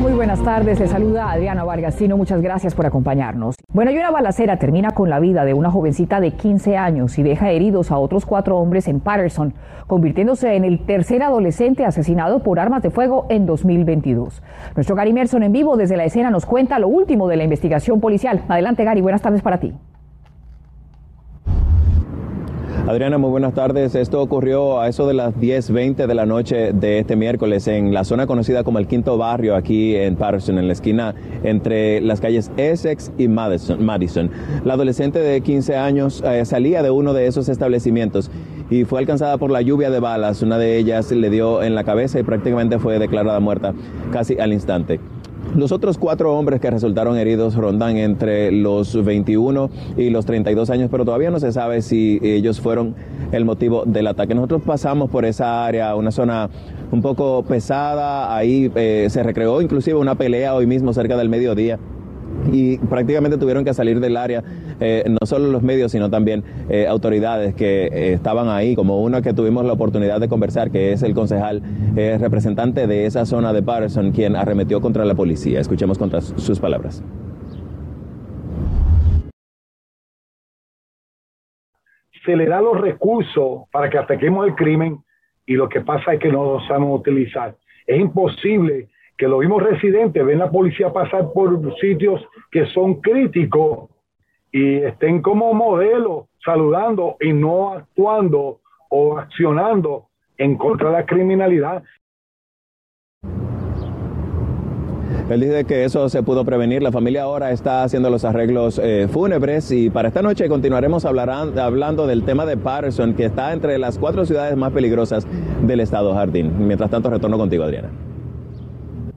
Muy buenas tardes. Le saluda Adriana Vargasino. Muchas gracias por acompañarnos. Bueno, y una balacera termina con la vida de una jovencita de 15 años y deja heridos a otros cuatro hombres en Patterson, convirtiéndose en el tercer adolescente asesinado por armas de fuego en 2022. Nuestro Gary Merson en vivo desde la escena nos cuenta lo último de la investigación policial. Adelante, Gary. Buenas tardes para ti. Adriana, muy buenas tardes. Esto ocurrió a eso de las 10.20 de la noche de este miércoles en la zona conocida como el Quinto Barrio, aquí en Patterson, en la esquina entre las calles Essex y Madison. La adolescente de 15 años eh, salía de uno de esos establecimientos y fue alcanzada por la lluvia de balas. Una de ellas le dio en la cabeza y prácticamente fue declarada muerta casi al instante. Los otros cuatro hombres que resultaron heridos rondan entre los 21 y los 32 años, pero todavía no se sabe si ellos fueron el motivo del ataque. Nosotros pasamos por esa área, una zona un poco pesada, ahí eh, se recreó inclusive una pelea hoy mismo cerca del mediodía y prácticamente tuvieron que salir del área, eh, no solo los medios, sino también eh, autoridades que eh, estaban ahí, como uno que tuvimos la oportunidad de conversar, que es el concejal representante de esa zona de Patterson, quien arremetió contra la policía. Escuchemos contra sus palabras. Se le da los recursos para que ataquemos el crimen y lo que pasa es que no los sabemos utilizar. Es imposible que los mismos residentes ven la policía pasar por sitios que son críticos y estén como modelo saludando y no actuando o accionando en contra de la criminalidad. Él dice que eso se pudo prevenir. La familia ahora está haciendo los arreglos eh, fúnebres y para esta noche continuaremos hablando del tema de Patterson, que está entre las cuatro ciudades más peligrosas del estado Jardín. Mientras tanto, retorno contigo, Adriana.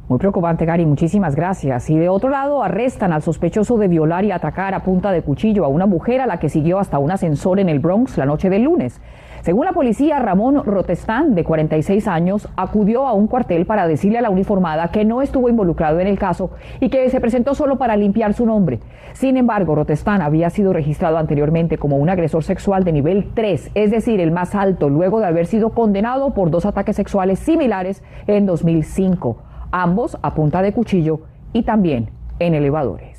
Muy preocupante, Gary. Muchísimas gracias. Y de otro lado, arrestan al sospechoso de violar y atacar a punta de cuchillo a una mujer a la que siguió hasta un ascensor en el Bronx la noche del lunes. Según la policía, Ramón Rotestán, de 46 años, acudió a un cuartel para decirle a la uniformada que no estuvo involucrado en el caso y que se presentó solo para limpiar su nombre. Sin embargo, Rotestán había sido registrado anteriormente como un agresor sexual de nivel 3, es decir, el más alto, luego de haber sido condenado por dos ataques sexuales similares en 2005 ambos a punta de cuchillo y también en elevadores.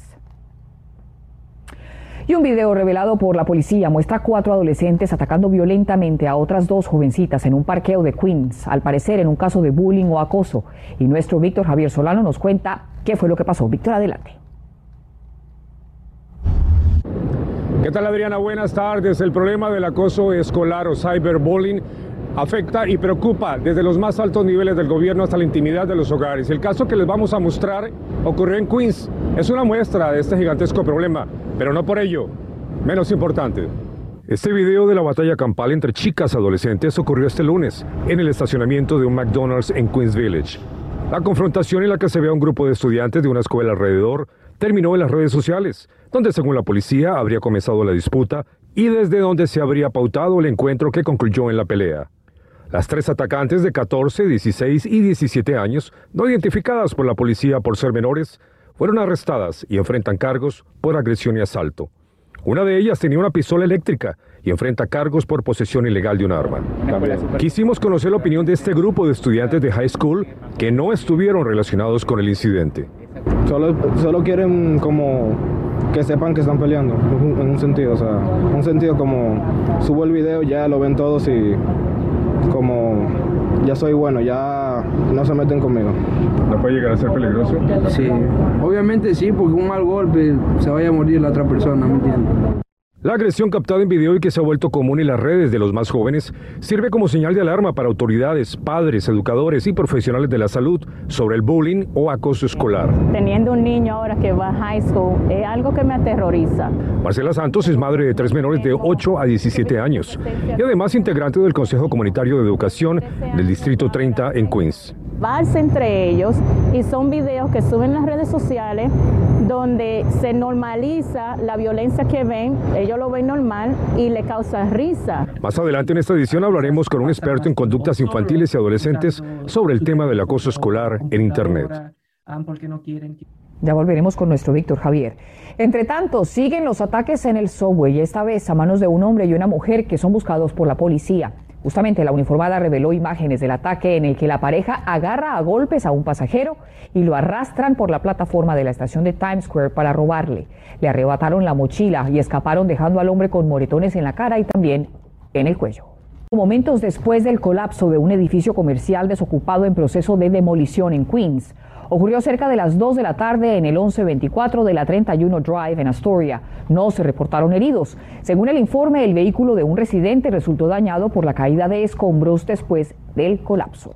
Y un video revelado por la policía muestra cuatro adolescentes atacando violentamente a otras dos jovencitas en un parqueo de Queens, al parecer en un caso de bullying o acoso. Y nuestro Víctor Javier Solano nos cuenta qué fue lo que pasó. Víctor, adelante. ¿Qué tal Adriana? Buenas tardes. El problema del acoso escolar o cyberbullying afecta y preocupa desde los más altos niveles del gobierno hasta la intimidad de los hogares. El caso que les vamos a mostrar ocurrió en Queens. Es una muestra de este gigantesco problema, pero no por ello menos importante. Este video de la batalla campal entre chicas adolescentes ocurrió este lunes en el estacionamiento de un McDonald's en Queens Village. La confrontación en la que se ve a un grupo de estudiantes de una escuela alrededor terminó en las redes sociales, donde según la policía habría comenzado la disputa y desde donde se habría pautado el encuentro que concluyó en la pelea. Las tres atacantes de 14, 16 y 17 años, no identificadas por la policía por ser menores, fueron arrestadas y enfrentan cargos por agresión y asalto. Una de ellas tenía una pistola eléctrica y enfrenta cargos por posesión ilegal de un arma. Quisimos conocer la opinión de este grupo de estudiantes de high school que no estuvieron relacionados con el incidente. Solo, solo quieren como que sepan que están peleando, en un sentido, o sea, un sentido como subo el video, ya lo ven todos y como ya soy bueno, ya no se meten conmigo. ¿No puede llegar a ser peligroso? Sí, obviamente sí, porque un mal golpe se vaya a morir la otra persona, ¿me entiendes? La agresión captada en video y que se ha vuelto común en las redes de los más jóvenes sirve como señal de alarma para autoridades, padres, educadores y profesionales de la salud sobre el bullying o acoso escolar. Teniendo un niño ahora que va a high school es algo que me aterroriza. Marcela Santos es madre de tres menores de 8 a 17 años y además integrante del Consejo Comunitario de Educación del Distrito 30 en Queens entre ellos y son videos que suben en las redes sociales donde se normaliza la violencia que ven, ellos lo ven normal y le causa risa. Más adelante en esta edición hablaremos con un experto en conductas infantiles y adolescentes sobre el tema del acoso escolar en Internet. Ya volveremos con nuestro Víctor Javier. Entre tanto, siguen los ataques en el subway, esta vez a manos de un hombre y una mujer que son buscados por la policía. Justamente la uniformada reveló imágenes del ataque en el que la pareja agarra a golpes a un pasajero y lo arrastran por la plataforma de la estación de Times Square para robarle. Le arrebataron la mochila y escaparon dejando al hombre con moretones en la cara y también en el cuello. Momentos después del colapso de un edificio comercial desocupado en proceso de demolición en Queens, Ocurrió cerca de las 2 de la tarde en el 1124 de la 31 Drive en Astoria. No se reportaron heridos. Según el informe, el vehículo de un residente resultó dañado por la caída de escombros después del colapso.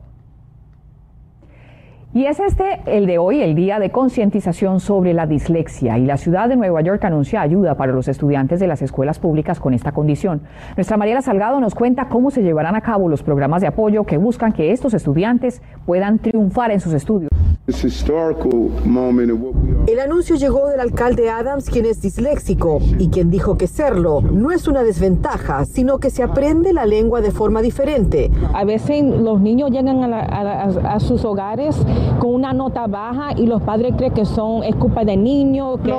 Y es este el de hoy, el día de concientización sobre la dislexia. Y la ciudad de Nueva York anuncia ayuda para los estudiantes de las escuelas públicas con esta condición. Nuestra Mariela Salgado nos cuenta cómo se llevarán a cabo los programas de apoyo que buscan que estos estudiantes puedan triunfar en sus estudios. El anuncio llegó del alcalde Adams, quien es disléxico y quien dijo que serlo no es una desventaja, sino que se aprende la lengua de forma diferente. A veces los niños llegan a, sus hogares con una nota baja y los padres creen que son es culpa del niño, que,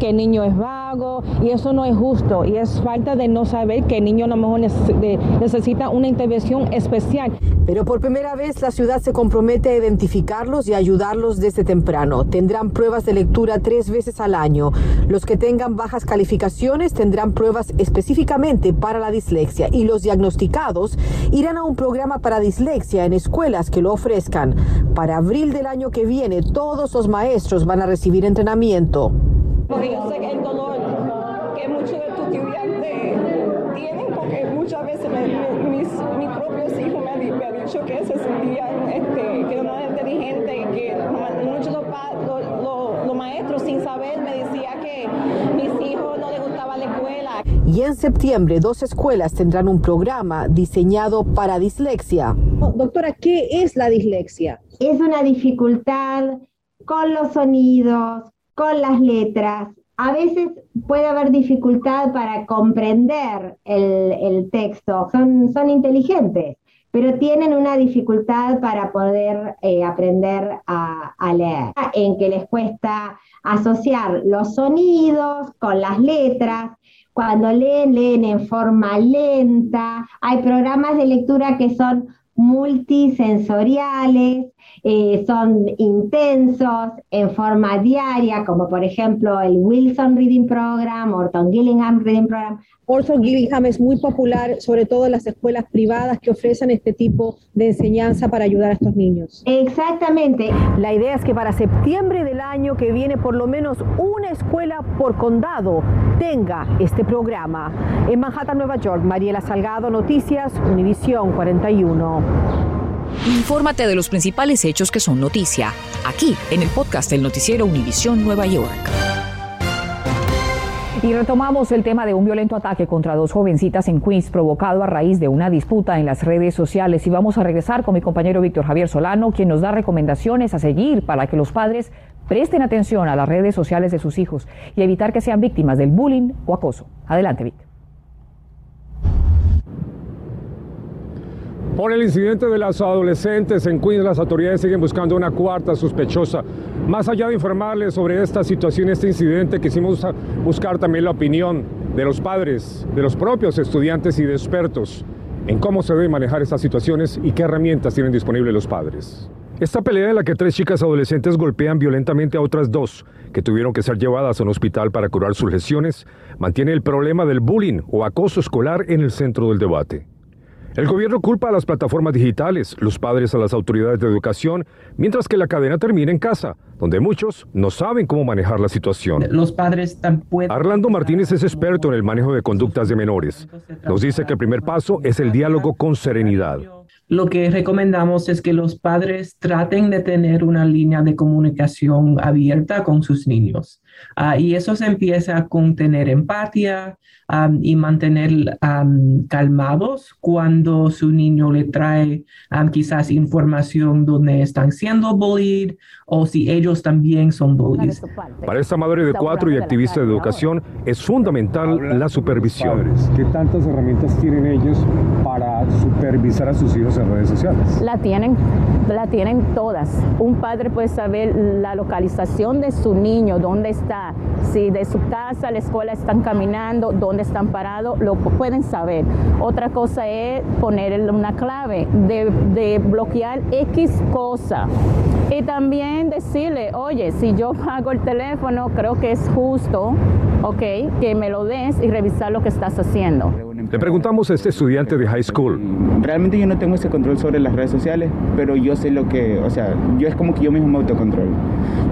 que el niño es vago y eso no es justo y es falta de no saber que el niño a lo mejor necesita una intervención especial. Pero por primera vez la ciudad se compromete a identificarlos y desde temprano. Tendrán pruebas de lectura tres veces al año. Los que tengan bajas calificaciones tendrán pruebas específicamente para la dislexia y los diagnosticados irán a un programa para dislexia en escuelas que lo ofrezcan. Para abril del año que viene todos los maestros van a recibir entrenamiento. Que muchos de tus estudiantes tienen, porque muchas veces mis, propios hijos me, han dicho que se sentían, este, que no eran inteligentes, que muchos los, los, los, maestros sin saber me decían que mis hijos no les gustaba la escuela. Y en septiembre dos escuelas tendrán un programa diseñado para dislexia. Doctora, ¿qué es la dislexia? Es una dificultad con los sonidos, con las letras. A veces puede haber dificultad para comprender el, texto. Son, son, inteligentes, pero tienen una dificultad para poder eh, aprender a, a, leer, en que les cuesta asociar los sonidos con las letras. Cuando leen, leen en forma lenta. Hay programas de lectura que son multisensoriales, eh, son intensos en forma diaria, como por ejemplo el Wilson Reading Program, Orton Gillingham Reading Program. Orton Gillingham es muy popular, sobre todo en las escuelas privadas que ofrecen este tipo de enseñanza para ayudar a estos niños. Exactamente. La idea es que para septiembre del año que viene por lo menos una escuela por condado tenga este programa. En Manhattan, Nueva York, Mariela Salgado, Noticias, Univisión 41. Infórmate de los principales hechos que son noticia, aquí en el podcast del noticiero Univisión Nueva York. Y retomamos el tema de un violento ataque contra dos jovencitas en Queens provocado a raíz de una disputa en las redes sociales. Y vamos a regresar con mi compañero Víctor Javier Solano, quien nos da recomendaciones a seguir para que los padres presten atención a las redes sociales de sus hijos y evitar que sean víctimas del bullying o acoso. Adelante, Víctor. Por el incidente de las adolescentes en Queens, las autoridades siguen buscando una cuarta sospechosa. Más allá de informarles sobre esta situación, este incidente, quisimos buscar también la opinión de los padres, de los propios estudiantes y de expertos en cómo se deben manejar estas situaciones y qué herramientas tienen disponibles los padres. Esta pelea en la que tres chicas adolescentes golpean violentamente a otras dos, que tuvieron que ser llevadas a un hospital para curar sus lesiones, mantiene el problema del bullying o acoso escolar en el centro del debate. El gobierno culpa a las plataformas digitales, los padres a las autoridades de educación, mientras que la cadena termina en casa, donde muchos no saben cómo manejar la situación. Los padres tampoco. Arlando Martínez es experto en el manejo de conductas de menores. Nos dice que el primer paso es el diálogo con serenidad lo que recomendamos es que los padres traten de tener una línea de comunicación abierta con sus niños. Ah, y eso se empieza con tener empatía y mantener calmados cuando su niño le trae quizás información donde están siendo bullied o si ellos también son bullied. Para esta madre de cuatro y activista de educación es fundamental la supervisión. ¿Qué tantas herramientas tienen ellos para supervisar a sus hijos en redes sociales. La tienen, la tienen todas. Un padre puede saber la localización de su niño, dónde está, si de su casa a la escuela están caminando, dónde están parados, lo pueden saber. Otra cosa es poner una clave de, de bloquear X cosa. Y también decirle, oye, si yo pago el teléfono, creo que es justo, ok, que me lo des y revisar lo que estás haciendo. Le preguntamos a este estudiante de high school. Realmente yo no tengo ese control sobre las redes sociales, pero yo sé lo que, o sea, yo es como que yo mismo me autocontrolo.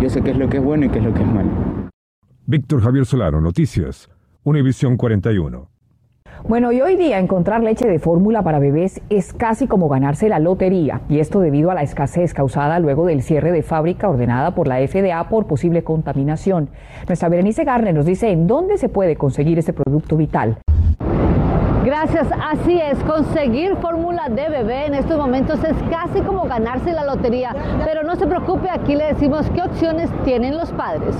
Yo sé qué es lo que es bueno y qué es lo que es malo. Víctor Javier Solano, Noticias, Univisión 41. Bueno, y hoy día encontrar leche de fórmula para bebés es casi como ganarse la lotería, y esto debido a la escasez causada luego del cierre de fábrica ordenada por la FDA por posible contaminación. Nuestra Berenice Garner nos dice en dónde se puede conseguir este producto vital. Gracias, así es, conseguir fórmula de bebé en estos momentos es casi como ganarse la lotería, pero no se preocupe, aquí le decimos qué opciones tienen los padres.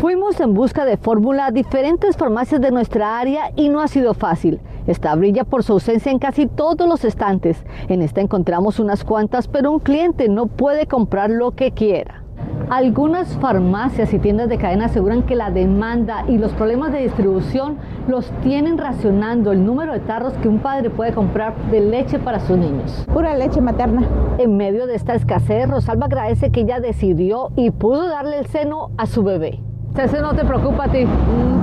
Fuimos en busca de fórmula a diferentes farmacias de nuestra área y no ha sido fácil. Esta brilla por su ausencia en casi todos los estantes. En esta encontramos unas cuantas, pero un cliente no puede comprar lo que quiera. Algunas farmacias y tiendas de cadena aseguran que la demanda y los problemas de distribución los tienen racionando el número de tarros que un padre puede comprar de leche para sus niños. Pura leche materna. En medio de esta escasez, Rosalba agradece que ella decidió y pudo darle el seno a su bebé. ¿Ese no te preocupa a ti?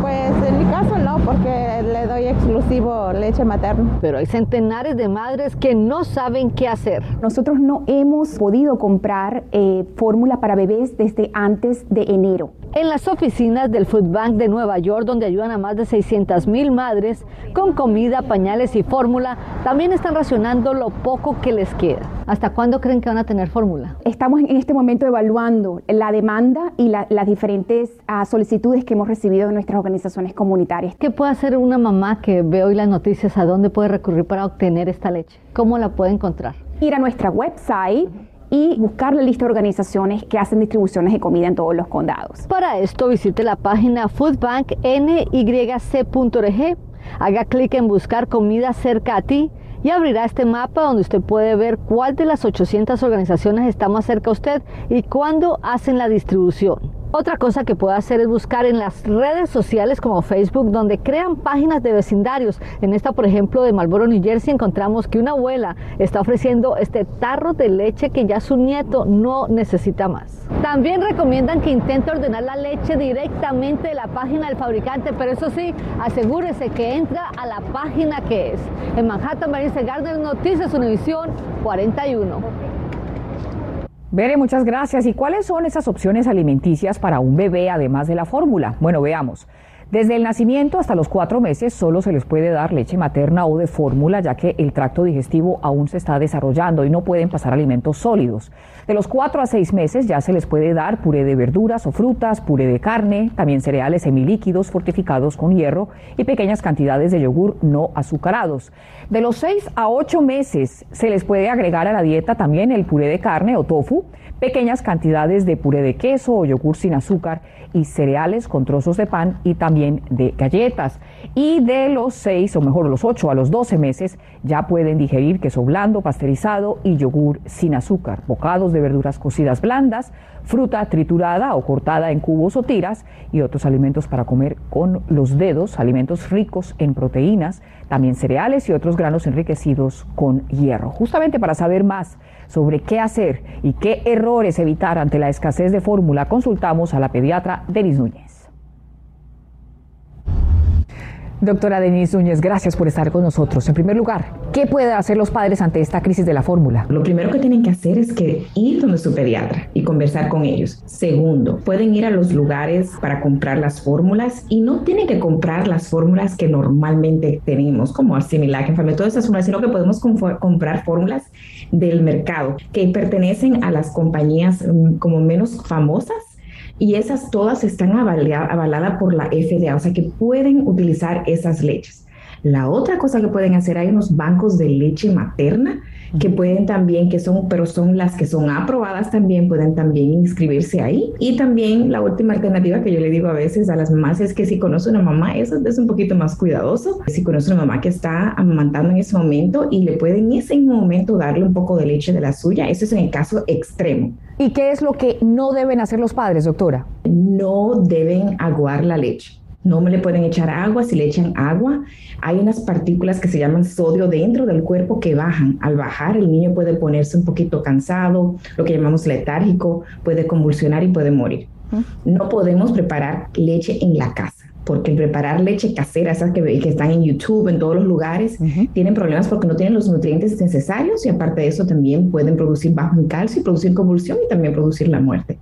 Pues en mi caso no, porque le doy exclusivo leche materna. Pero hay centenares de madres que no saben qué hacer. Nosotros no hemos podido comprar eh, fórmula para bebés desde antes de enero. En las oficinas del Food Bank de Nueva York, donde ayudan a más de 600 mil madres con comida, pañales y fórmula, también están racionando lo poco que les queda. ¿Hasta cuándo creen que van a tener fórmula? Estamos en este momento evaluando la demanda y las diferentes uh, solicitudes que hemos recibido de nuestras organizaciones comunitarias. ¿Qué puede hacer una mamá que ve hoy las noticias? ¿A dónde puede recurrir para obtener esta leche? ¿Cómo la puede encontrar? Ir a nuestra website y buscar la lista de organizaciones que hacen distribuciones de comida en todos los condados. Para esto visite la página foodbanknyc.org, haga clic en buscar comida cerca a ti y abrirá este mapa donde usted puede ver cuál de las 800 organizaciones está más cerca a usted y cuándo hacen la distribución. Otra cosa que puede hacer es buscar en las redes sociales como Facebook, donde crean páginas de vecindarios. En esta, por ejemplo, de Marlboro, New Jersey, encontramos que una abuela está ofreciendo este tarro de leche que ya su nieto no necesita más. También recomiendan que intente ordenar la leche directamente de la página del fabricante, pero eso sí, asegúrese que entra a la página que es. En Manhattan, Marisa Gardner, Noticias Univisión 41. Bere, muchas gracias. ¿Y cuáles son esas opciones alimenticias para un bebé además de la fórmula? Bueno, veamos. Desde el nacimiento hasta los cuatro meses solo se les puede dar leche materna o de fórmula, ya que el tracto digestivo aún se está desarrollando y no pueden pasar alimentos sólidos. De los cuatro a seis meses ya se les puede dar puré de verduras o frutas, puré de carne, también cereales semilíquidos fortificados con hierro y pequeñas cantidades de yogur no azucarados. De los seis a ocho meses se les puede agregar a la dieta también el puré de carne o tofu, pequeñas cantidades de puré de queso o yogur sin azúcar y cereales con trozos de pan y también de galletas. Y de los 6 o mejor los 8 a los 12 meses ya pueden digerir queso blando, pasteurizado y yogur sin azúcar, bocados de verduras cocidas blandas, fruta triturada o cortada en cubos o tiras y otros alimentos para comer con los dedos, alimentos ricos en proteínas, también cereales y otros granos enriquecidos con hierro. Justamente para saber más sobre qué hacer y qué errores evitar ante la escasez de fórmula, consultamos a la pediatra Denis Núñez. Doctora Denise Núñez, gracias por estar con nosotros. En primer lugar, ¿qué pueden hacer los padres ante esta crisis de la fórmula? Lo primero que tienen que hacer es que ir donde su pediatra y conversar con ellos. Segundo, pueden ir a los lugares para comprar las fórmulas y no tienen que comprar las fórmulas que normalmente tenemos, como Arcimilac, Enfame, todas esas fórmulas, sino que podemos comprar fórmulas del mercado que pertenecen a las compañías mm, como menos famosas y esas todas están avaladas por la FDA, o sea que pueden utilizar esas leches. La otra cosa que pueden hacer, hay unos bancos de leche materna que pueden también, que son, pero son las que son aprobadas también, pueden también inscribirse ahí. Y también la última alternativa que yo le digo a veces a las mamás es que si conoce una mamá, eso es un poquito más cuidadoso. Si conoce una mamá que está amamantando en ese momento y le puede en ese momento darle un poco de leche de la suya, eso es en el caso extremo. ¿Y qué es lo que no deben hacer los padres, doctora? No deben aguar la leche. No me le pueden echar agua, si le echan agua, hay unas partículas que se llaman sodio dentro del cuerpo que bajan. Al bajar, el niño puede ponerse un poquito cansado, lo que llamamos letárgico, puede convulsionar y puede morir. No podemos preparar leche en la casa porque el preparar leche casera, esas que, que, están en YouTube, en todos los lugares, tienen problemas porque no tienen los nutrientes necesarios y aparte de eso también pueden producir bajo en calcio y producir convulsión y también producir la muerte.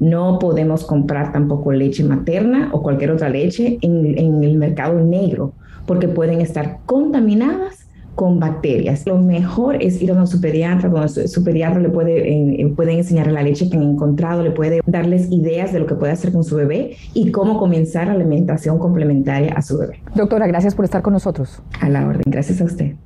No podemos comprar tampoco leche materna o cualquier otra leche en, el mercado negro porque pueden estar contaminadas con bacterias. Lo mejor es ir a un pediatra, donde su, pediatra le puede, eh, pueden enseñar la leche que han encontrado, le puede darles ideas de lo que puede hacer con su bebé y cómo comenzar la alimentación complementaria a su bebé. Doctora, gracias por estar con nosotros. A la orden, gracias a usted.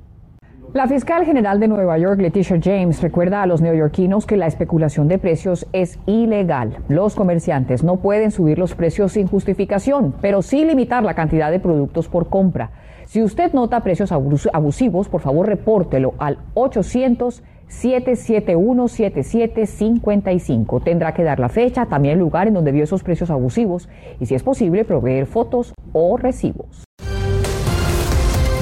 La fiscal general de Nueva York, Leticia James, recuerda a los neoyorquinos que la especulación de precios es ilegal. Los comerciantes no pueden subir los precios sin justificación, pero sí limitar la cantidad de productos por compra. Si usted nota precios abusivos, por favor repórtelo al 800 771 7755. Tendrá que dar la fecha, también el lugar en donde vio esos precios abusivos y si es posible proveer fotos o recibos.